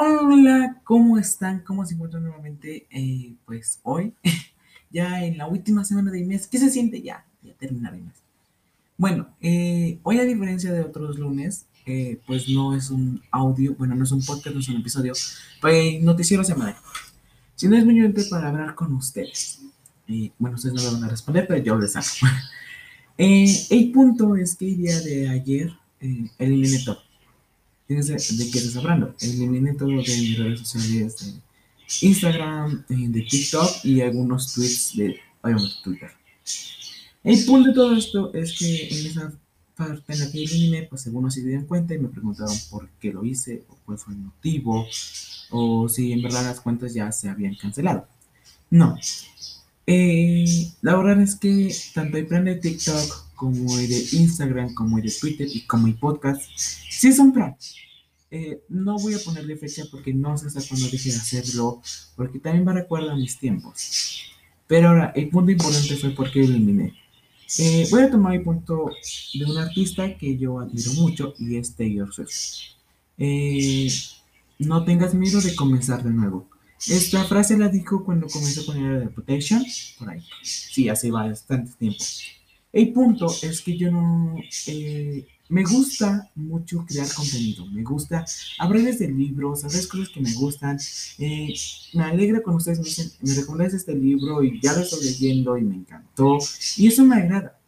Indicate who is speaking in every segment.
Speaker 1: Hola, ¿cómo están? ¿Cómo se encuentran nuevamente? Eh, pues hoy, ya en la última semana del mes, ¿qué se siente ya? Ya terminar el mes. Bueno, eh, hoy a diferencia de otros lunes, eh, pues no es un audio, bueno, no es un podcast, no es un episodio, pues noticiero semanal. Si no es muy para hablar con ustedes. bueno, ustedes no me van a responder, pero yo les hago. el punto es que el día de ayer eliminé todo Fíjense de qué estás hablando. Eliminé todo de mis redes sociales de Instagram, de TikTok y algunos tweets de Twitter. El punto de todo esto es que en esa parte en la que eliminé, pues algunos se dieron cuenta y me preguntaron por qué lo hice, o cuál fue el motivo, o si en verdad las cuentas ya se habían cancelado. No. Eh, la verdad es que tanto el plan de TikTok como el de Instagram, como el de Twitter y como el podcast, sí son plan. Eh, no voy a ponerle fecha porque no sé hasta cuándo deje de hacerlo, porque también me recuerda mis tiempos. Pero ahora, el punto importante fue porque eliminé. Eh, voy a tomar el punto de un artista que yo admiro mucho y es Taylor Swift. Eh, no tengas miedo de comenzar de nuevo. Esta frase la dijo cuando comenzó con el Reputation, por ahí. Sí, hace bastante tiempo. El punto es que yo no... Eh, me gusta mucho crear contenido, me gusta hablarles de libros, hablar cosas que me gustan. Eh, me alegra cuando ustedes me dicen, me recomiendas este libro y ya lo estoy leyendo y me encantó. Y eso me agrada.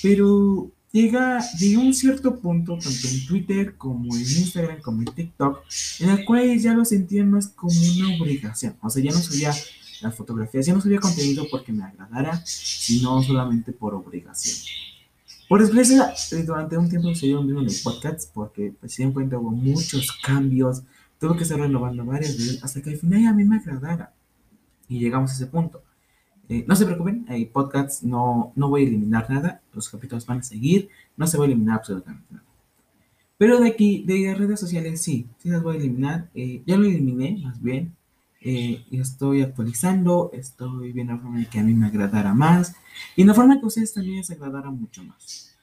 Speaker 1: Pero llega, de un cierto punto, tanto en Twitter como en Instagram, como en TikTok, en el cual ya lo sentía más como una obligación. O sea, ya no subía las fotografías, ya no subía contenido porque me agradara, sino solamente por obligación. Por desgracia, eh, durante un tiempo se dieron bien los podcasts porque pues, cuenta hubo muchos cambios, tuve que estar renovando varias veces hasta que al final a mí me agradara. Y llegamos a ese punto. Eh, no se preocupen, hay podcasts, no, no voy a eliminar nada, los capítulos van a seguir, no se va a eliminar absolutamente nada. Pero de aquí, de redes sociales, sí, sí las voy a eliminar. Eh, ya lo eliminé, más bien, eh, estoy actualizando, estoy viendo la forma en que a mí me agradara más y la forma que a ustedes también les agradara mucho más.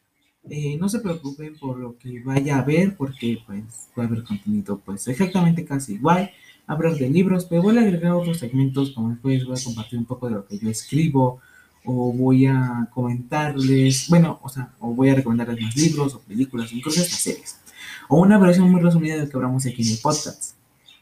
Speaker 1: Eh, no se preocupen por lo que vaya a ver porque pues va a haber contenido pues exactamente casi igual, hablar de libros, pero voy a agregar otros segmentos como después voy a compartir un poco de lo que yo escribo o voy a comentarles, bueno, o sea, o voy a recomendarles más libros o películas, incluso estas series, o una versión muy resumida de lo que hablamos aquí en el podcast.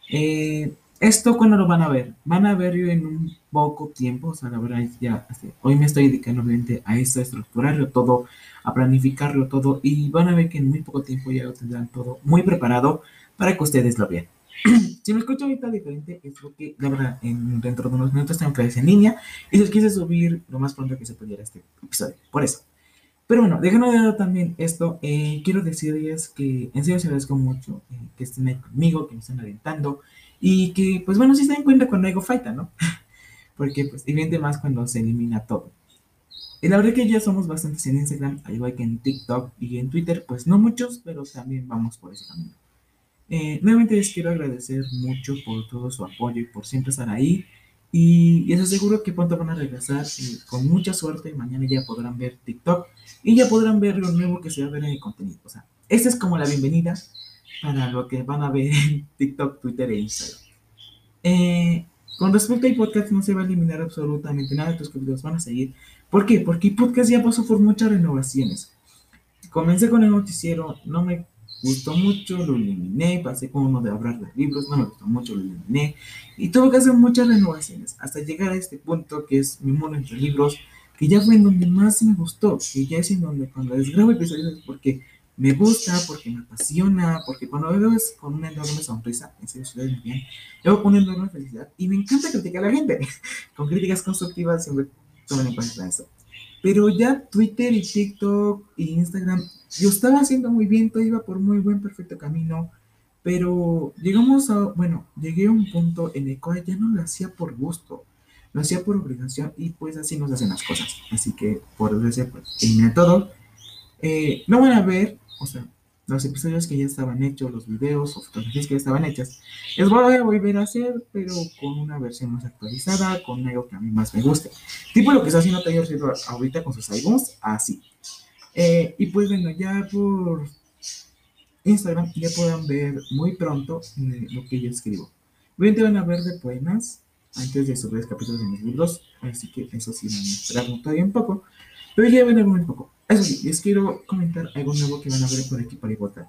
Speaker 1: Eh, esto cuando lo van a ver, van a verlo en un poco tiempo, o sea, la verdad ya, hoy me estoy dedicando obviamente a esto, a estructurarlo todo, a planificarlo todo, y van a ver que en muy poco tiempo ya lo tendrán todo muy preparado para que ustedes lo vean. si me escucho ahorita diferente, es porque, la verdad, en, dentro de unos minutos tengo clases en línea y les quise subir lo más pronto que se pudiera este episodio, por eso. Pero bueno, dejando de lado también esto, eh, quiero decirles que en serio se agradezco mucho eh, que estén ahí conmigo, que me estén alentando, y que, pues bueno, sí se dan cuenta cuando algo falta, ¿no? Porque, pues, evidente más cuando se elimina todo. Y la verdad que ya somos bastantes en Instagram, al igual que en TikTok y en Twitter, pues no muchos, pero también vamos por ese camino. Eh, nuevamente les quiero agradecer mucho por todo su apoyo y por siempre estar ahí. Y les aseguro que pronto van a regresar y con mucha suerte mañana ya podrán ver TikTok y ya podrán ver lo nuevo que se va a ver en el contenido. O sea, esta es como la bienvenida para lo que van a ver en TikTok, Twitter e Instagram. Eh, con respecto al podcast, no se va a eliminar absolutamente nada, tus capítulos van a seguir. ¿Por qué? Porque podcast ya pasó por muchas renovaciones. Comencé con el noticiero, no me gustó mucho, lo eliminé, pasé con uno de hablar de libros, no me gustó mucho, lo eliminé. Y tuve que hacer muchas renovaciones hasta llegar a este punto que es mi mundo entre libros, que ya fue en donde más me gustó, que ya es en donde cuando les grabo episodios porque me gusta, porque me apasiona, porque cuando veo es con una enorme sonrisa, en serio, muy bien, veo con una enorme felicidad y me encanta criticar a la gente. con críticas constructivas siempre tomen en cuenta eso. Pero ya Twitter y TikTok y Instagram, yo estaba haciendo muy bien, todo iba por muy buen, perfecto camino, pero llegamos a, bueno, llegué a un punto en el cual ya no lo hacía por gusto, lo hacía por obligación y pues así nos hacen las cosas. Así que por desgracia, pues eliminé todo. Eh, no van a ver o sea, los episodios que ya estaban hechos, los videos o fotografías que ya estaban hechas, les voy a volver a hacer, pero con una versión más actualizada, con algo que a mí más me guste. Tipo lo que está haciendo Taylor Swift ahorita con sus álbumes, así. Eh, y pues bueno, ya por Instagram ya podrán ver muy pronto eh, lo que yo escribo. Obviamente van a ver de poemas antes de subir capítulos de mis libros, así que eso sí van a todavía un poco, pero ya van a ver un poco. Eso sí, les quiero comentar algo nuevo que van a ver por aquí por Ibotat.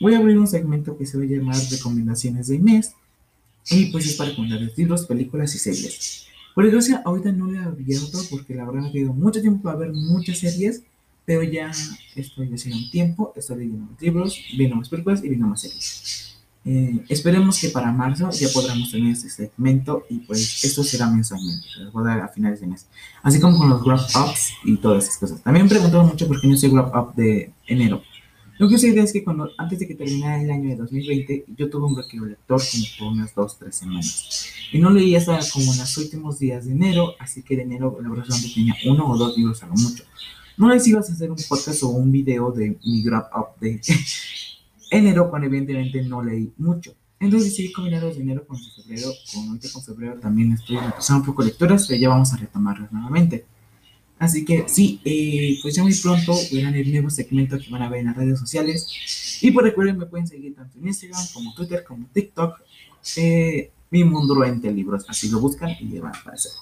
Speaker 1: Voy a abrir un segmento que se va a llamar Recomendaciones de mes y pues es para recomendarles libros, películas y series. Por desgracia, ahorita no le he abierto porque la verdad me ha tenido mucho tiempo para ver muchas series, pero ya estoy haciendo un tiempo, estoy leyendo más libros, viendo más películas y viendo más series. Eh, esperemos que para marzo ya podamos tener este segmento y pues esto será mensualmente, les voy a dar a finales de mes. Así como con los wrap ups y todas esas cosas. También preguntaron mucho por qué no hice wrap up de enero. Lo que sucede es que cuando, antes de que terminara el año de 2020, yo tuve un bloqueo lector como por unas dos, tres semanas. Y no leí hasta como en los últimos días de enero, así que de enero la verdad que tenía uno o dos libros a lo mucho. No les ibas a hacer un podcast o un video de mi wrap up de enero, cuando evidentemente no leí mucho. Entonces decidí combinar los de enero con febrero, con ahorita con febrero también estoy empezando un poco lecturas, pero ya vamos a retomarlas nuevamente. Así que sí, eh, pues ya muy pronto verán el nuevo segmento que van a ver en las redes sociales. Y por recuerden, me pueden seguir tanto en Instagram como Twitter como TikTok. Eh, mi mundo entre libros, así lo buscan y le van a aparecer.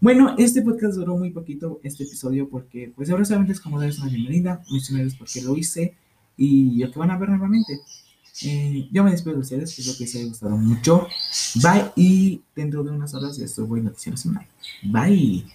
Speaker 1: Bueno, este podcast duró muy poquito, este episodio, porque pues ahora solamente es como darles una bienvenida, mencionarles por qué lo hice y yo que van a ver nuevamente. Eh, yo me despido de ustedes, espero que les haya gustado mucho. Bye y dentro de unas horas ya estoy voy noticias semanal. Bye.